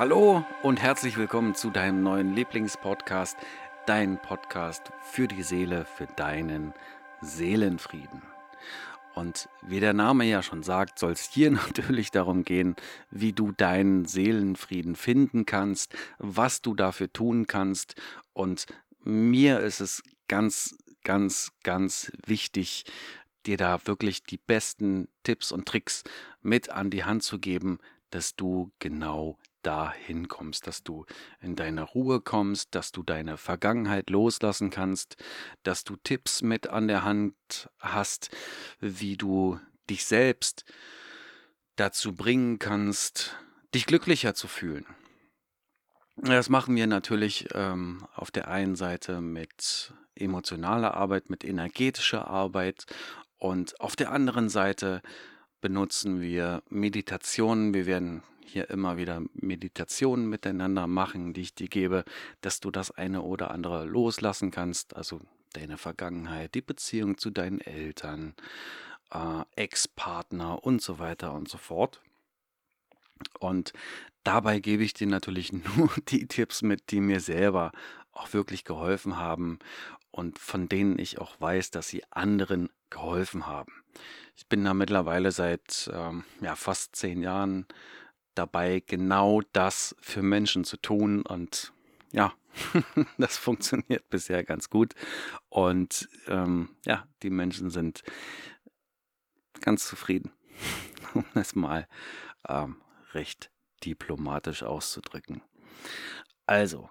Hallo und herzlich willkommen zu deinem neuen Lieblingspodcast, dein Podcast für die Seele, für deinen Seelenfrieden. Und wie der Name ja schon sagt, soll es hier natürlich darum gehen, wie du deinen Seelenfrieden finden kannst, was du dafür tun kannst. Und mir ist es ganz, ganz, ganz wichtig, dir da wirklich die besten Tipps und Tricks mit an die Hand zu geben, dass du genau dahin kommst, dass du in deine Ruhe kommst, dass du deine Vergangenheit loslassen kannst, dass du Tipps mit an der Hand hast, wie du dich selbst dazu bringen kannst, dich glücklicher zu fühlen. Das machen wir natürlich ähm, auf der einen Seite mit emotionaler Arbeit, mit energetischer Arbeit und auf der anderen Seite benutzen wir Meditationen. Wir werden hier immer wieder Meditationen miteinander machen, die ich dir gebe, dass du das eine oder andere loslassen kannst, also deine Vergangenheit, die Beziehung zu deinen Eltern, äh, Ex-Partner und so weiter und so fort. Und dabei gebe ich dir natürlich nur die Tipps mit, die mir selber auch wirklich geholfen haben und von denen ich auch weiß, dass sie anderen geholfen haben. Ich bin da mittlerweile seit ähm, ja, fast zehn Jahren dabei, genau das für Menschen zu tun. Und ja, das funktioniert bisher ganz gut. Und ähm, ja, die Menschen sind ganz zufrieden, um es mal ähm, recht diplomatisch auszudrücken. Also,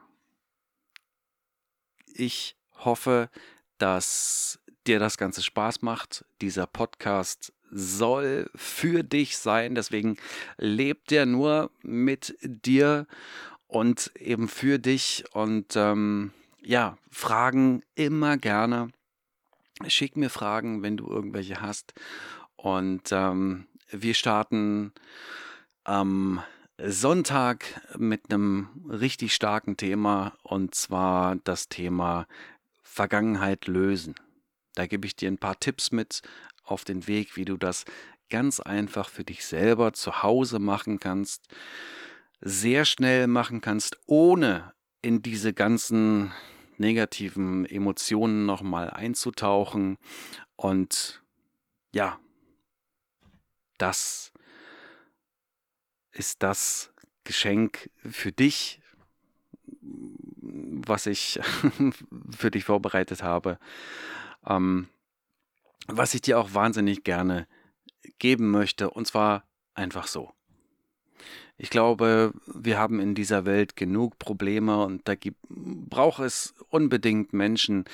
ich hoffe, dass dir das Ganze Spaß macht. Dieser Podcast soll für dich sein. Deswegen lebt er nur mit dir und eben für dich. Und ähm, ja, Fragen immer gerne. Schick mir Fragen, wenn du irgendwelche hast. Und ähm, wir starten am Sonntag mit einem richtig starken Thema und zwar das Thema Vergangenheit lösen. Da gebe ich dir ein paar Tipps mit auf den Weg, wie du das ganz einfach für dich selber zu Hause machen kannst, sehr schnell machen kannst, ohne in diese ganzen negativen Emotionen nochmal einzutauchen. Und ja, das ist das Geschenk für dich, was ich für dich vorbereitet habe. Ähm, was ich dir auch wahnsinnig gerne geben möchte, und zwar einfach so. Ich glaube, wir haben in dieser Welt genug Probleme und da gibt, braucht es unbedingt Menschen,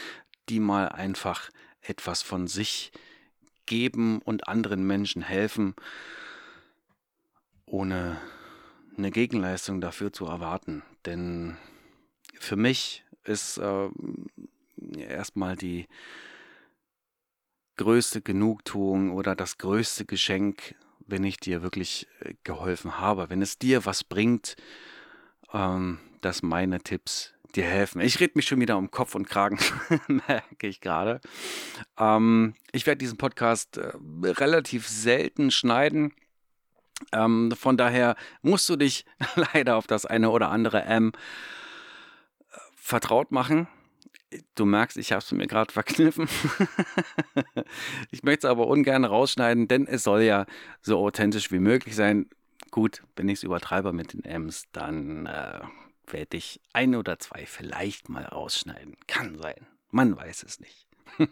die mal einfach etwas von sich geben und anderen Menschen helfen, ohne eine Gegenleistung dafür zu erwarten. Denn für mich ist äh, erstmal die größte Genugtuung oder das größte Geschenk, wenn ich dir wirklich äh, geholfen habe, wenn es dir was bringt, ähm, dass meine Tipps dir helfen. Ich rede mich schon wieder um Kopf und Kragen, merke ich gerade. Ähm, ich werde diesen Podcast äh, relativ selten schneiden. Ähm, von daher musst du dich leider auf das eine oder andere M äh, vertraut machen. Du merkst, ich habe es mir gerade verkniffen. ich möchte es aber ungern rausschneiden, denn es soll ja so authentisch wie möglich sein. Gut, wenn ich es übertreibe mit den M's, dann äh, werde ich ein oder zwei vielleicht mal rausschneiden. Kann sein. Man weiß es nicht.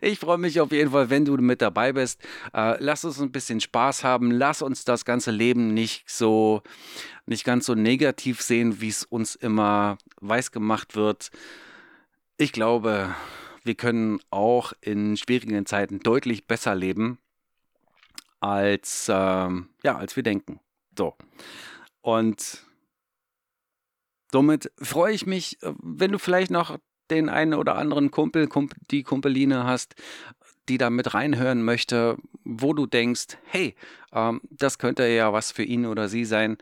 ich freue mich auf jeden Fall, wenn du mit dabei bist. Äh, lass uns ein bisschen Spaß haben. Lass uns das ganze Leben nicht so, nicht ganz so negativ sehen, wie es uns immer weiß gemacht wird. Ich glaube, wir können auch in schwierigen Zeiten deutlich besser leben, als, ähm, ja, als wir denken. So. Und somit freue ich mich, äh, wenn du vielleicht noch den einen oder anderen Kumpel, Kumpel die Kumpeline hast, die da mit reinhören möchte, wo du denkst, hey, ähm, das könnte ja was für ihn oder sie sein,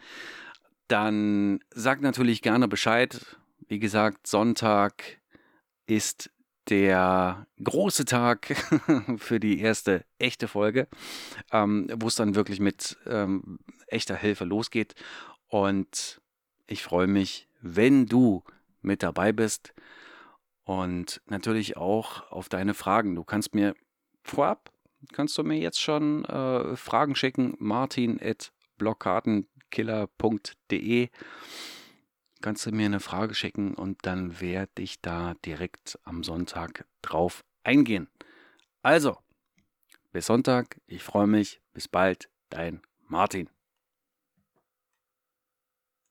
dann sag natürlich gerne Bescheid. Wie gesagt, Sonntag ist der große Tag für die erste echte Folge, ähm, wo es dann wirklich mit ähm, echter Hilfe losgeht. Und ich freue mich, wenn du mit dabei bist und natürlich auch auf deine Fragen. Du kannst mir vorab, kannst du mir jetzt schon äh, Fragen schicken, martin.blockadenkiller.de kannst du mir eine Frage schicken und dann werde ich da direkt am Sonntag drauf eingehen. Also, bis Sonntag, ich freue mich, bis bald, dein Martin.